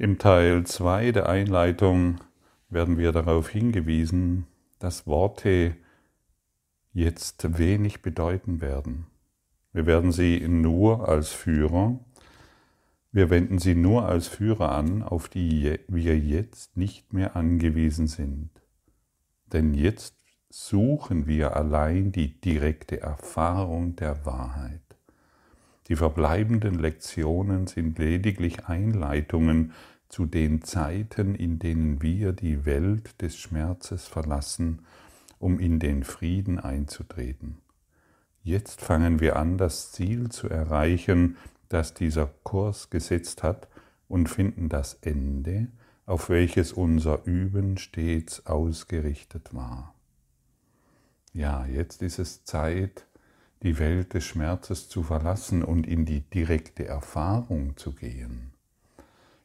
Im Teil 2 der Einleitung werden wir darauf hingewiesen, dass Worte jetzt wenig bedeuten werden. Wir werden sie nur als Führer, wir wenden sie nur als Führer an, auf die wir jetzt nicht mehr angewiesen sind. Denn jetzt suchen wir allein die direkte Erfahrung der Wahrheit. Die verbleibenden Lektionen sind lediglich Einleitungen zu den Zeiten, in denen wir die Welt des Schmerzes verlassen, um in den Frieden einzutreten. Jetzt fangen wir an, das Ziel zu erreichen, das dieser Kurs gesetzt hat, und finden das Ende, auf welches unser Üben stets ausgerichtet war. Ja, jetzt ist es Zeit, die Welt des Schmerzes zu verlassen und in die direkte Erfahrung zu gehen,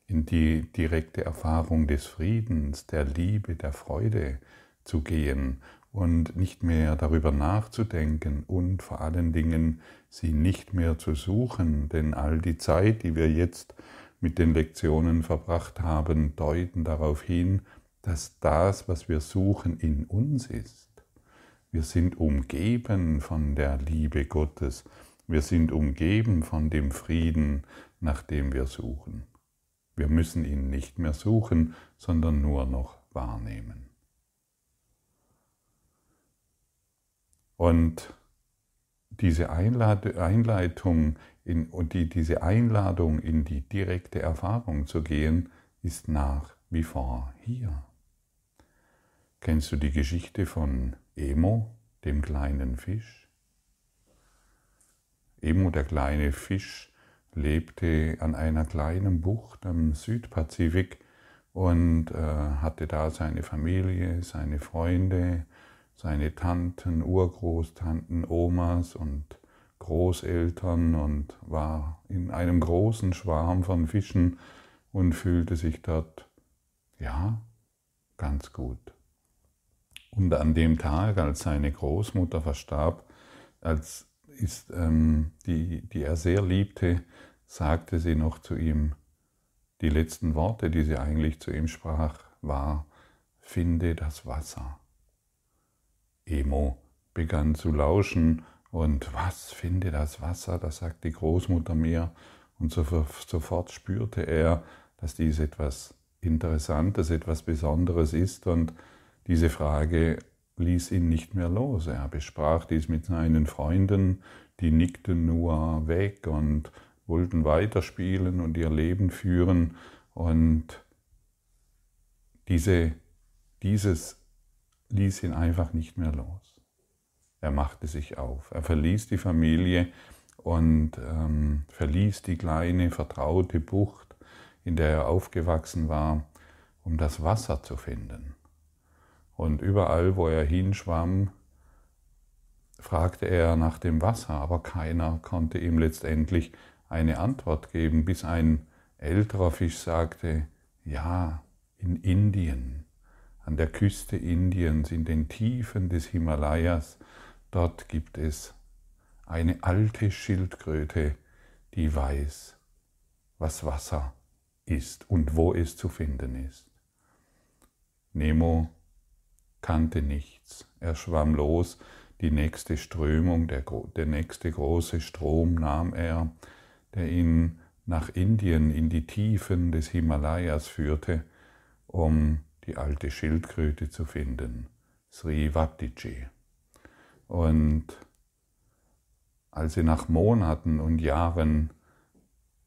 in die direkte Erfahrung des Friedens, der Liebe, der Freude zu gehen und nicht mehr darüber nachzudenken und vor allen Dingen sie nicht mehr zu suchen, denn all die Zeit, die wir jetzt mit den Lektionen verbracht haben, deuten darauf hin, dass das, was wir suchen, in uns ist. Wir sind umgeben von der Liebe Gottes. Wir sind umgeben von dem Frieden, nach dem wir suchen. Wir müssen ihn nicht mehr suchen, sondern nur noch wahrnehmen. Und diese Einleitung in, und die, diese Einladung in die direkte Erfahrung zu gehen, ist nach wie vor hier. Kennst du die Geschichte von Emo, dem kleinen Fisch. Emo, der kleine Fisch, lebte an einer kleinen Bucht am Südpazifik und äh, hatte da seine Familie, seine Freunde, seine Tanten, Urgroßtanten, Omas und Großeltern und war in einem großen Schwarm von Fischen und fühlte sich dort, ja, ganz gut. Und an dem Tag, als seine Großmutter verstarb, als ist, ähm, die, die er sehr liebte, sagte sie noch zu ihm, die letzten Worte, die sie eigentlich zu ihm sprach, war, finde das Wasser. Emo begann zu lauschen und was, finde das Wasser, das sagt die Großmutter mir. Und sofort spürte er, dass dies etwas Interessantes, etwas Besonderes ist und diese Frage ließ ihn nicht mehr los. Er besprach dies mit seinen Freunden, die nickten nur weg und wollten weiterspielen und ihr Leben führen. Und diese, dieses ließ ihn einfach nicht mehr los. Er machte sich auf. Er verließ die Familie und ähm, verließ die kleine, vertraute Bucht, in der er aufgewachsen war, um das Wasser zu finden. Und überall, wo er hinschwamm, fragte er nach dem Wasser, aber keiner konnte ihm letztendlich eine Antwort geben, bis ein älterer Fisch sagte, ja, in Indien, an der Küste Indiens, in den Tiefen des Himalayas, dort gibt es eine alte Schildkröte, die weiß, was Wasser ist und wo es zu finden ist. Nemo kannte nichts. Er schwamm los, die nächste Strömung, der, der nächste große Strom nahm er, der ihn nach Indien in die Tiefen des Himalayas führte, um die alte Schildkröte zu finden, Sri Vaptiji. Und als sie nach Monaten und Jahren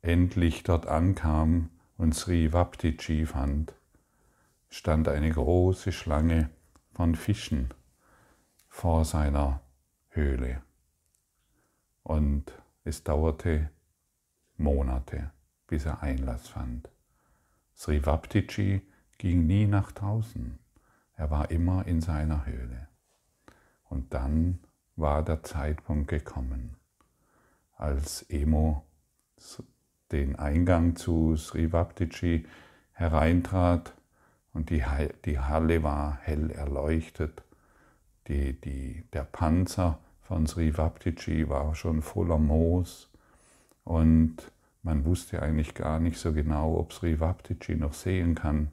endlich dort ankam und Sri Vaptiji fand, stand eine große Schlange von Fischen vor seiner Höhle. Und es dauerte Monate, bis er Einlass fand. Sri Vaptiji ging nie nach draußen. Er war immer in seiner Höhle. Und dann war der Zeitpunkt gekommen, als Emo den Eingang zu Sri Vaptiji hereintrat und die, die Halle war hell erleuchtet. Die, die, der Panzer von Sri Vaptiji war schon voller Moos und Man wusste eigentlich gar nicht so genau, ob Sri Vaptiji noch sehen kann,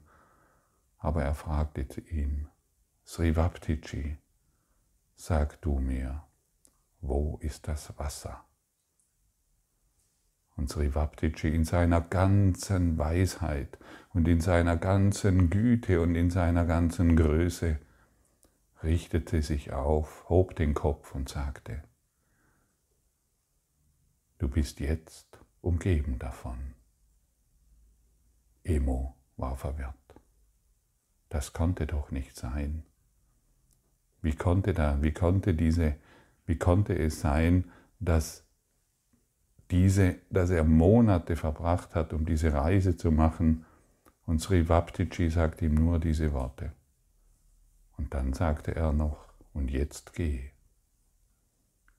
aber er fragte ihn, Sri Vaptiji, sag du mir, wo ist das Wasser? Und Sri in seiner ganzen Weisheit und in seiner ganzen Güte und in seiner ganzen Größe richtete sich auf, hob den Kopf und sagte, du bist jetzt umgeben davon. Emo war verwirrt. Das konnte doch nicht sein. Wie konnte da, wie konnte diese, wie konnte es sein, dass diese, dass er Monate verbracht hat, um diese Reise zu machen, und Sri Vaptiji sagt ihm nur diese Worte. Und dann sagte er noch, und jetzt geh,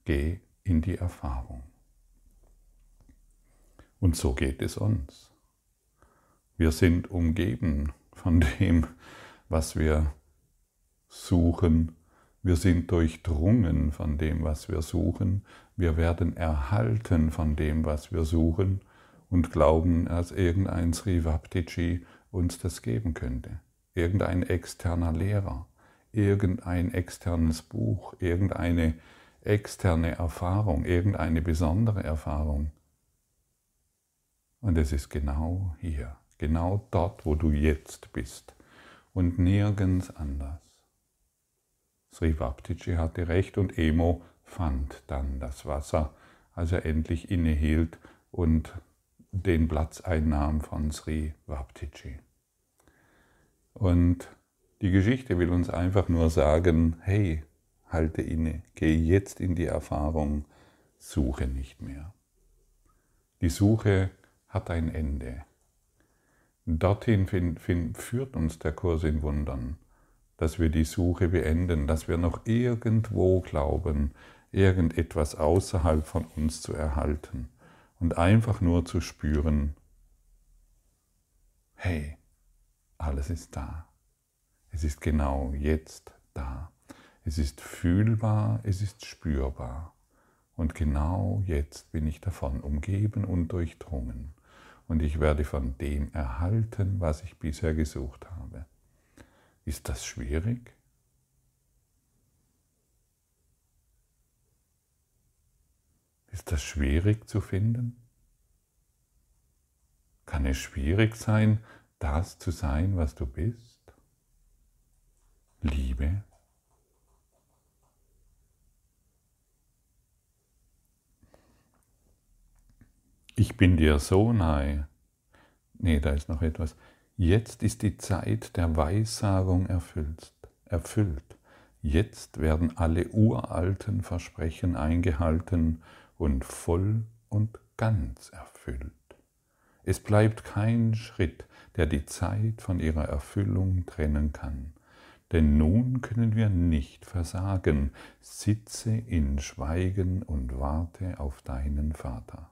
geh in die Erfahrung. Und so geht es uns. Wir sind umgeben von dem, was wir suchen. Wir sind durchdrungen von dem, was wir suchen. Wir werden erhalten von dem, was wir suchen und glauben, dass irgendein Sri Vaptiji uns das geben könnte. Irgendein externer Lehrer, irgendein externes Buch, irgendeine externe Erfahrung, irgendeine besondere Erfahrung. Und es ist genau hier, genau dort, wo du jetzt bist und nirgends anders. Sri Vaptiji hatte recht und Emo fand dann das Wasser, als er endlich innehielt und den Platz einnahm von Sri Vaptiji. Und die Geschichte will uns einfach nur sagen, hey, halte inne, geh jetzt in die Erfahrung, suche nicht mehr. Die Suche hat ein Ende. Dorthin führt uns der Kurs in Wundern, dass wir die Suche beenden, dass wir noch irgendwo glauben, irgendetwas außerhalb von uns zu erhalten und einfach nur zu spüren, hey, alles ist da. Es ist genau jetzt da. Es ist fühlbar, es ist spürbar. Und genau jetzt bin ich davon umgeben und durchdrungen und ich werde von dem erhalten, was ich bisher gesucht habe. Ist das schwierig? Ist das schwierig zu finden? Kann es schwierig sein, das zu sein, was du bist? Liebe? Ich bin dir so nahe. Nee, da ist noch etwas. Jetzt ist die Zeit der Weissagung erfüllt. erfüllt. Jetzt werden alle uralten Versprechen eingehalten und voll und ganz erfüllt. Es bleibt kein Schritt, der die Zeit von ihrer Erfüllung trennen kann. Denn nun können wir nicht versagen, sitze in Schweigen und warte auf deinen Vater.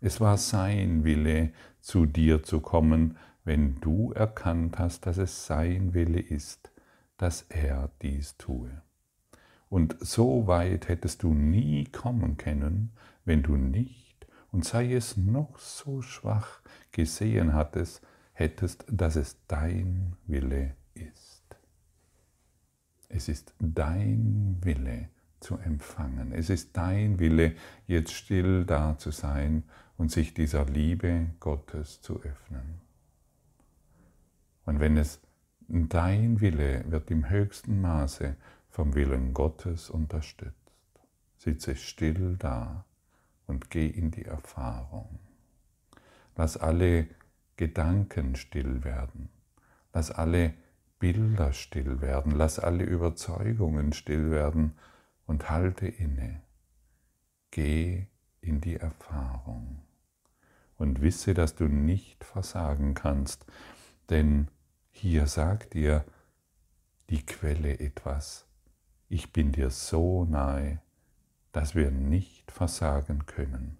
Es war sein Wille, zu dir zu kommen, wenn du erkannt hast, dass es sein Wille ist, dass er dies tue. Und so weit hättest du nie kommen können, wenn du nicht, und sei es noch so schwach, gesehen hattest, hättest, dass es dein Wille ist. Es ist dein Wille zu empfangen. Es ist dein Wille, jetzt still da zu sein und sich dieser Liebe Gottes zu öffnen. Und wenn es dein Wille wird im höchsten Maße vom Willen Gottes unterstützt, sitze still da und geh in die Erfahrung. Lass alle Gedanken still werden, lass alle Bilder still werden, lass alle Überzeugungen still werden und halte inne. Geh in die Erfahrung und wisse, dass du nicht versagen kannst, denn hier sagt dir die Quelle etwas. Ich bin dir so nahe, dass wir nicht versagen können.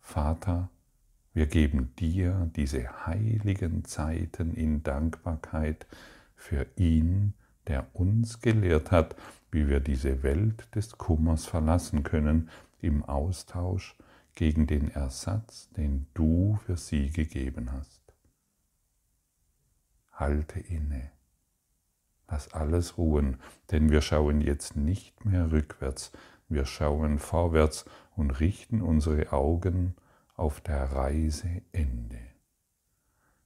Vater, wir geben dir diese heiligen Zeiten in Dankbarkeit für ihn, der uns gelehrt hat, wie wir diese Welt des Kummers verlassen können im Austausch gegen den Ersatz, den du für sie gegeben hast. Halte inne. Lass alles ruhen, denn wir schauen jetzt nicht mehr rückwärts, wir schauen vorwärts und richten unsere Augen auf der Reise Ende.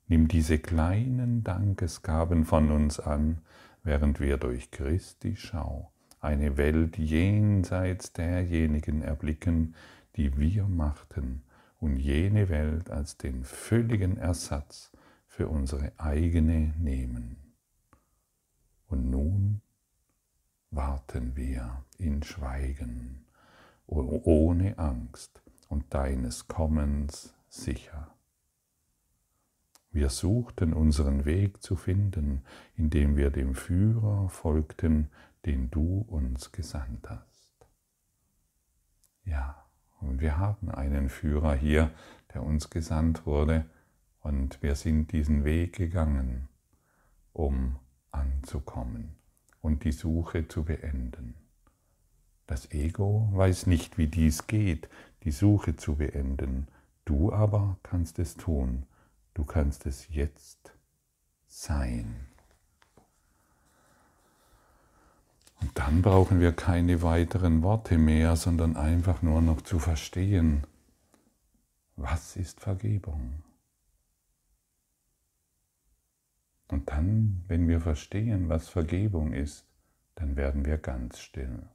Nimm diese kleinen Dankesgaben von uns an, während wir durch Christi Schau eine Welt jenseits derjenigen erblicken, die wir machten, und jene Welt als den völligen Ersatz für unsere eigene nehmen. Und nun warten wir in Schweigen, ohne Angst und deines Kommens sicher. Wir suchten unseren Weg zu finden, indem wir dem Führer folgten, den du uns gesandt hast. Ja, und wir haben einen Führer hier, der uns gesandt wurde, und wir sind diesen Weg gegangen, um anzukommen und die Suche zu beenden. Das Ego weiß nicht, wie dies geht, die Suche zu beenden. Du aber kannst es tun. Du kannst es jetzt sein. Und dann brauchen wir keine weiteren Worte mehr, sondern einfach nur noch zu verstehen, was ist Vergebung? Und dann, wenn wir verstehen, was Vergebung ist, dann werden wir ganz still.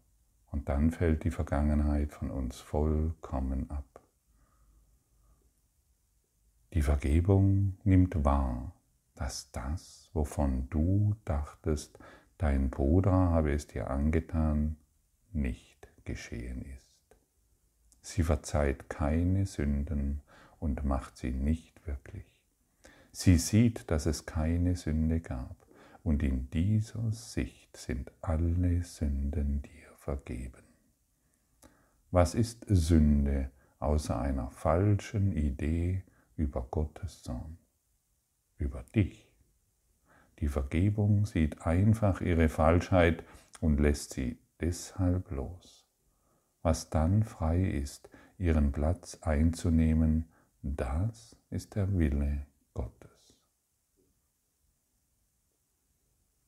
Und dann fällt die Vergangenheit von uns vollkommen ab. Die Vergebung nimmt wahr, dass das, wovon du dachtest, dein Bruder habe es dir angetan, nicht geschehen ist. Sie verzeiht keine Sünden und macht sie nicht wirklich. Sie sieht, dass es keine Sünde gab, und in dieser Sicht sind alle Sünden dir vergeben. Was ist Sünde außer einer falschen Idee über Gottes Sohn, über dich? Die Vergebung sieht einfach ihre Falschheit und lässt sie deshalb los. Was dann frei ist, ihren Platz einzunehmen, das ist der Wille Gottes.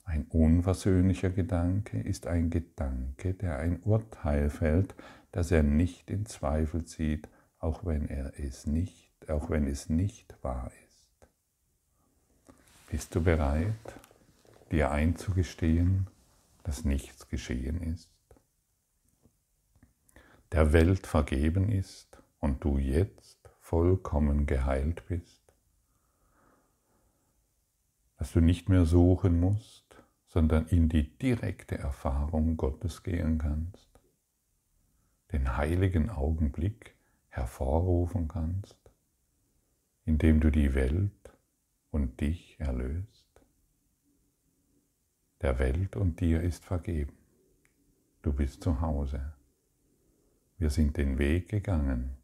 Ein unversöhnlicher Gedanke ist ein Gedanke, der ein Urteil fällt, das er nicht in Zweifel zieht, auch wenn er es nicht, auch wenn es nicht wahr ist. Bist du bereit, dir einzugestehen, dass nichts geschehen ist? Der Welt vergeben ist und du jetzt vollkommen geheilt bist? Dass du nicht mehr suchen musst, sondern in die direkte Erfahrung Gottes gehen kannst, den heiligen Augenblick hervorrufen kannst, indem du die Welt und dich erlöst. Der Welt und dir ist vergeben. Du bist zu Hause. Wir sind den Weg gegangen,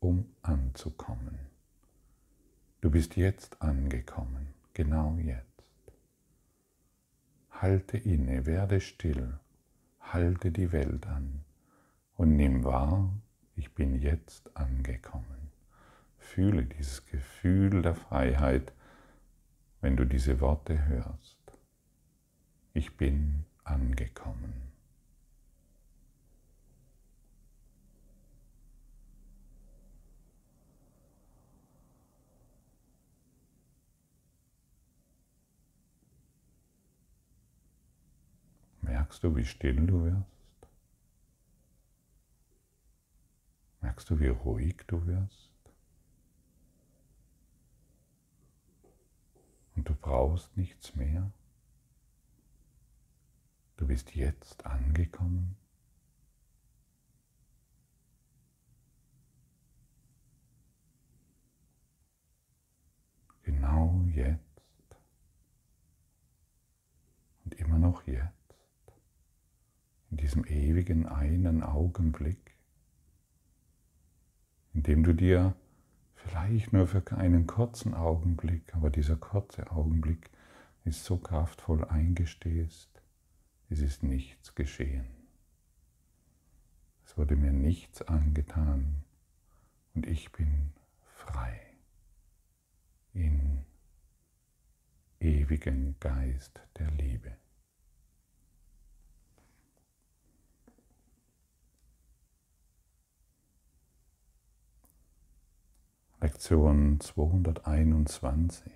um anzukommen. Du bist jetzt angekommen, genau jetzt. Halte inne, werde still, halte die Welt an und nimm wahr, ich bin jetzt angekommen. Fühle dieses Gefühl der Freiheit, wenn du diese Worte hörst. Ich bin angekommen. Merkst du, wie still du wirst? Merkst du, wie ruhig du wirst? Und du brauchst nichts mehr. Du bist jetzt angekommen. Genau jetzt und immer noch jetzt diesem ewigen einen Augenblick, in dem du dir vielleicht nur für einen kurzen Augenblick, aber dieser kurze Augenblick ist so kraftvoll eingestehst, es ist nichts geschehen. Es wurde mir nichts angetan und ich bin frei in ewigen Geist der Liebe. Lektion 221.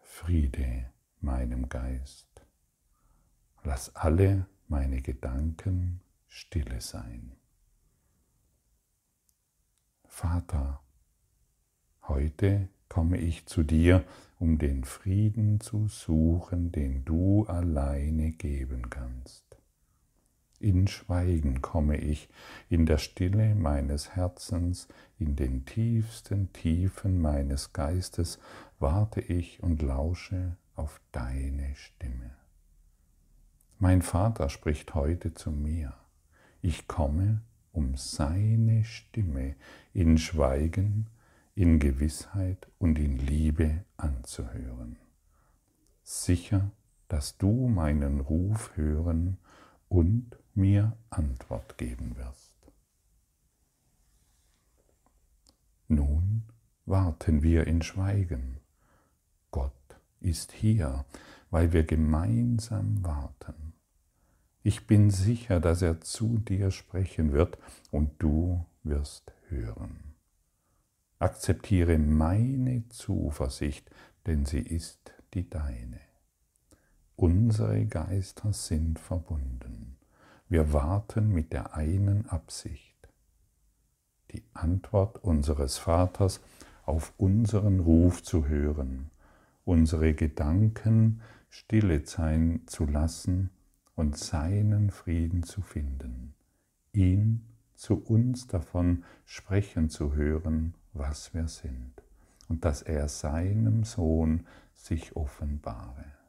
Friede meinem Geist. Lass alle meine Gedanken stille sein. Vater, heute komme ich zu dir, um den Frieden zu suchen, den du alleine geben kannst. In Schweigen komme ich, in der Stille meines Herzens, in den tiefsten Tiefen meines Geistes warte ich und lausche auf deine Stimme. Mein Vater spricht heute zu mir. Ich komme, um seine Stimme in Schweigen, in Gewissheit und in Liebe anzuhören. Sicher, dass du meinen Ruf hören und mir Antwort geben wirst. Nun warten wir in Schweigen. Gott ist hier, weil wir gemeinsam warten. Ich bin sicher, dass er zu dir sprechen wird und du wirst hören. Akzeptiere meine Zuversicht, denn sie ist die deine. Unsere Geister sind verbunden. Wir warten mit der einen Absicht, die Antwort unseres Vaters auf unseren Ruf zu hören, unsere Gedanken stille sein zu lassen und seinen Frieden zu finden, ihn zu uns davon sprechen zu hören, was wir sind, und dass er seinem Sohn sich offenbare.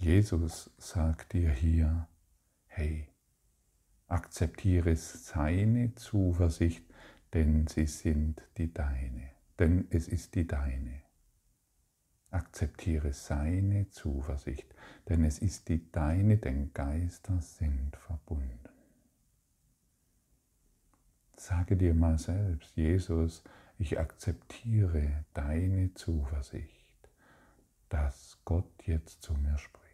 Jesus sagt dir hier, hey, akzeptiere seine Zuversicht, denn sie sind die deine, denn es ist die deine. Akzeptiere seine Zuversicht, denn es ist die deine, denn Geister sind verbunden. Sage dir mal selbst, Jesus, ich akzeptiere deine Zuversicht, dass Gott jetzt zu mir spricht.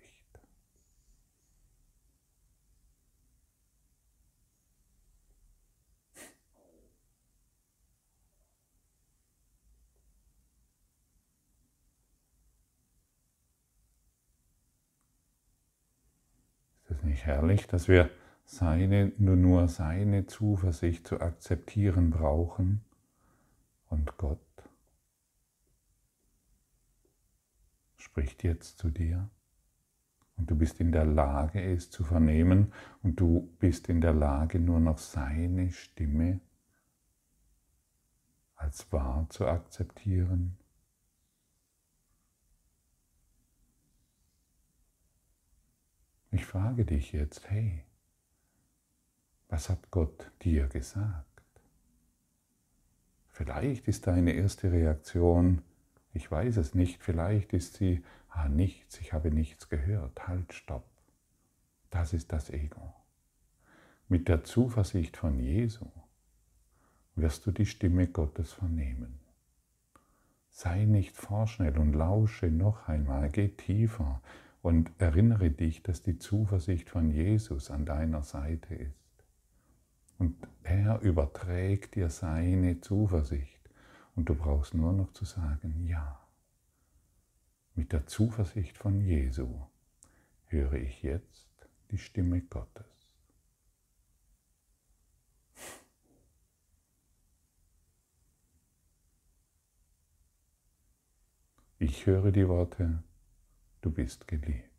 Ist das nicht herrlich, dass wir seine, nur, nur seine Zuversicht zu akzeptieren brauchen und Gott spricht jetzt zu dir. Und du bist in der Lage, es zu vernehmen und du bist in der Lage, nur noch seine Stimme als wahr zu akzeptieren Ich frage dich jetzt, hey, was hat Gott dir gesagt? Vielleicht ist deine erste Reaktion, ich weiß es nicht, vielleicht ist sie, ah nichts, ich habe nichts gehört, halt, stopp. Das ist das Ego. Mit der Zuversicht von Jesu wirst du die Stimme Gottes vernehmen. Sei nicht vorschnell und lausche noch einmal, geh tiefer, und erinnere dich, dass die Zuversicht von Jesus an deiner Seite ist. Und er überträgt dir seine Zuversicht. Und du brauchst nur noch zu sagen, ja, mit der Zuversicht von Jesu höre ich jetzt die Stimme Gottes. Ich höre die Worte, du bist geliebt.